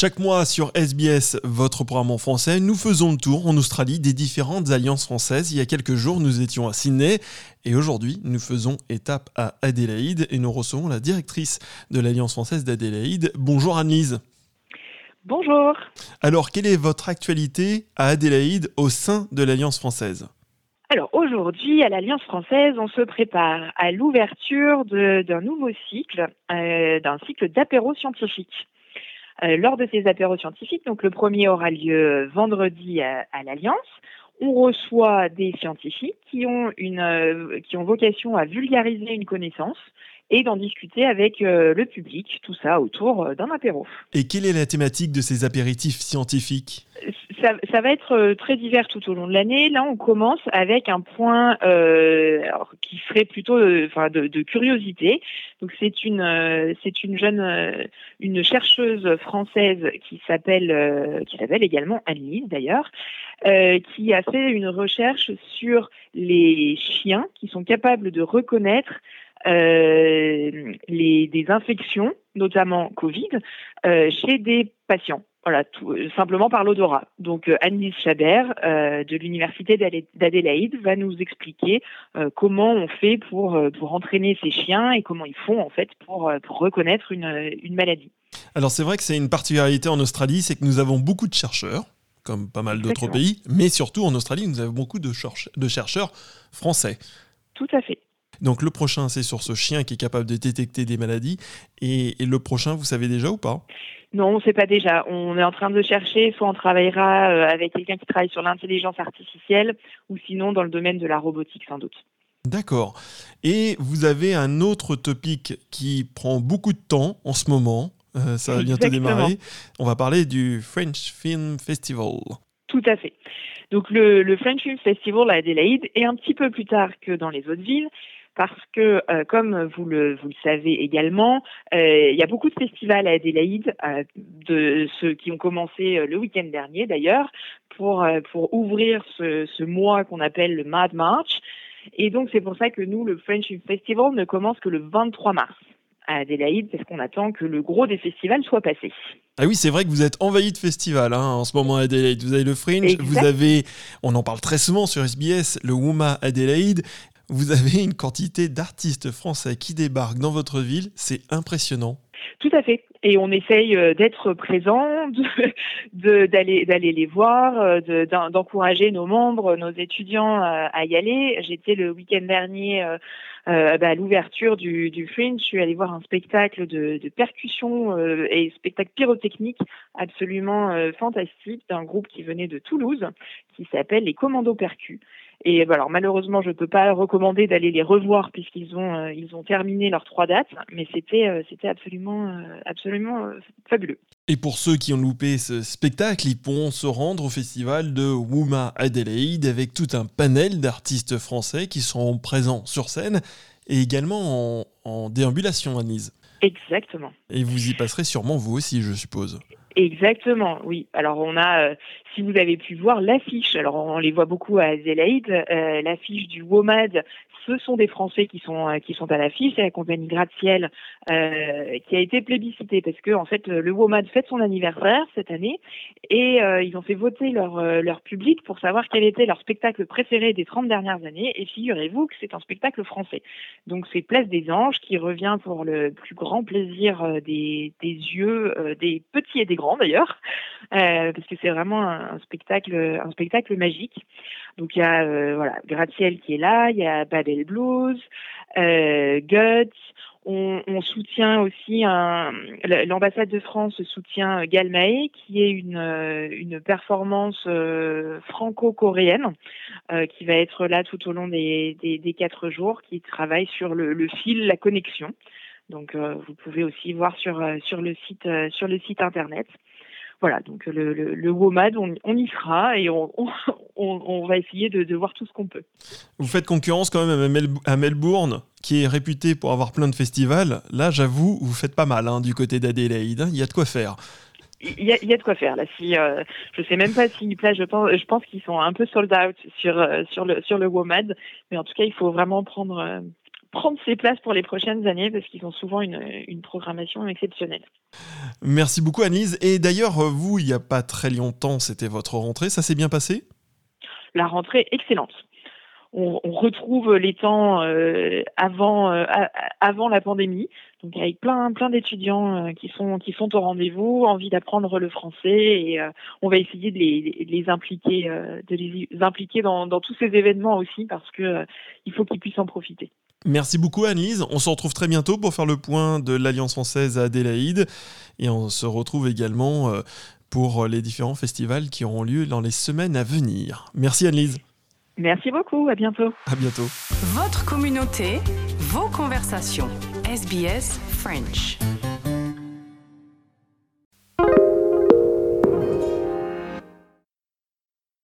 Chaque mois sur SBS, votre programme en français, nous faisons le tour en Australie des différentes alliances françaises. Il y a quelques jours, nous étions à Sydney et aujourd'hui, nous faisons étape à Adélaïde et nous recevons la directrice de l'Alliance française d'Adélaïde. Bonjour Annelise. Bonjour. Alors, quelle est votre actualité à Adélaïde au sein de l'Alliance française? Alors aujourd'hui, à l'Alliance française, on se prépare à l'ouverture d'un nouveau cycle, euh, d'un cycle d'apéro scientifique. Euh, lors de ces apéros scientifiques, donc le premier aura lieu vendredi à, l'Alliance, on reçoit des scientifiques qui ont une euh, qui ont vocation à vulgariser une connaissance et d'en discuter avec le public, tout ça autour d'un apéro. Et quelle est la thématique de ces apéritifs scientifiques? Ça, va être euh, très divers tout au long de l'année. Là, on commence avec un point euh, qui serait plutôt euh, de, curiosité. Donc, c'est une, jeune, une chercheuse française qui s'appelle, qui s'appelle également Annelise d'ailleurs, qui a fait une recherche sur les chiens qui sont capables de reconnaître des infections, notamment Covid, chez des patients. Voilà, tout, euh, simplement par l'odorat. Donc euh, Annelise Chabert euh, de l'université d'Adélaïde va nous expliquer comment on fait pour pour entraîner ces chiens et comment ils font en fait pour pour reconnaître une, une maladie. Alors c'est vrai que c'est une particularité en Australie, c'est que nous avons beaucoup de chercheurs, comme pas mal d'autres pays, mais surtout en Australie, nous avons beaucoup de, de chercheurs français. Tout à fait. Donc le prochain, c'est sur ce chien qui est capable de détecter des maladies. Et, le prochain, vous savez déjà ou pas? Non, on ne sait pas déjà. On est en train de chercher, soit on travaillera euh, avec quelqu'un qui travaille sur l'intelligence artificielle, ou sinon dans le domaine de la robotique, sans doute. D'accord. Et vous avez un autre topic qui prend beaucoup de temps en ce moment. Euh, ça va bientôt démarrer. On va parler du French Film Festival. Tout à fait. Donc le, le French Film Festival à Adélaïde est un petit peu plus tard que dans les autres villes parce que, euh, comme vous le, vous le savez également, euh, il y a beaucoup de festivals à Adélaïde, euh, de ceux qui ont commencé le week-end dernier d'ailleurs, pour, pour ouvrir ce, ce mois qu'on appelle le Mad March. Et donc c'est pour ça que nous, le French Festival ne commence que le 23 mars à Adélaïde, parce qu'on attend que le gros des festivals soit passé. Ah oui, c'est vrai que vous êtes envahi de festivals hein, en ce moment à Adélaïde. Vous avez le Fringe, vous avez, on en parle très souvent sur SBS, le WUMA Adélaïde, vous avez une quantité d'artistes français qui débarquent dans votre ville, c'est impressionnant. Tout à fait. Et on essaye euh, d'être présent, d'aller les voir, euh, d'encourager nos membres, nos étudiants à y aller. J'étais le week-end dernier euh, bah, à l'ouverture du, Fringe. Je suis allée voir un spectacle de, de percussion et spectacle pyrotechnique absolument fantastique d'un groupe qui venait de Toulouse, qui s'appelle les Commandos Percus. Et bah, alors malheureusement, je ne peux pas recommander d'aller les revoir puisqu'ils ont euh, ils ont terminé leurs trois dates, mais c'était euh, c'était absolument euh, absolument fabuleux. Et pour ceux qui ont loupé ce spectacle, ils pourront se rendre au festival de Wooma Adelaide avec tout un panel d'artistes français qui seront présents sur scène et également en, en déambulation, Anise. Exactement. Et vous y passerez sûrement vous aussi, je suppose. Exactement, oui. Alors on a, euh, si vous avez pu voir l'affiche, alors on les voit beaucoup à Adélaïde, euh, l'affiche du WOMAD, ce sont des Français qui sont euh, qui sont à l'affiche, c'est la compagnie Gratte-Ciel qui a été plébiscitée parce que en fait le WOMAD fête son anniversaire cette année et ils ont fait voter leur leur public pour savoir quel était leur spectacle préféré des 30 dernières années et figurez-vous que c'est un spectacle français. Donc c'est Place des Anges qui revient pour le plus grand plaisir des des yeux des petits et des d'ailleurs, euh, parce que c'est vraiment un, spectacle, un spectacle magique. Donc il y a euh, voilà qui est là, il y a Babel Blues, euh, Guts. On, soutient aussi l'ambassade de France soutient Galmae qui est une, une performance franco-coréenne qui va être là tout au long des, des, quatre jours, qui travaille sur le fil, la connexion. Donc euh, vous pouvez aussi voir sur euh, sur le site euh, sur le site internet. Voilà, donc le, le, WOMAD, on, y sera et on, on, va essayer de, voir tout ce qu'on peut. Vous faites concurrence quand même à, Melbourne, qui est réputé pour avoir plein de festivals. Là, j'avoue, vous faites pas mal hein, du côté d'Adélaïde. Il y a de quoi faire. Il y, a, il y a de quoi faire là. Si euh, je sais même pas s'ils plaisent, je pense, je pense qu'ils sont un peu sold out sur sur le sur le WOMAD, mais en tout cas, il faut vraiment prendre prendre ses places pour les prochaines années parce qu'ils ont souvent une, une programmation exceptionnelle. Merci beaucoup Anise. Et d'ailleurs, vous, il n'y a pas très longtemps, c'était votre rentrée. Ça s'est bien passé? La rentrée excellente on, retrouve les temps euh, avant euh, avant la pandémie, donc avec plein plein d'étudiants euh, qui sont qui sont au rendez-vous, envie d'apprendre le français et on va essayer de les, les impliquer de les impliquer dans, dans, tous ces événements aussi parce que il faut qu'ils puissent en profiter. Merci beaucoup Annelise. On se retrouve très bientôt pour faire le point de l'Alliance française à Adélaïde et on se retrouve également pour les différents festivals qui auront lieu dans les semaines à venir. Merci Annelise. Merci beaucoup, à bientôt. À bientôt. Votre communauté, vos conversations. SBS French.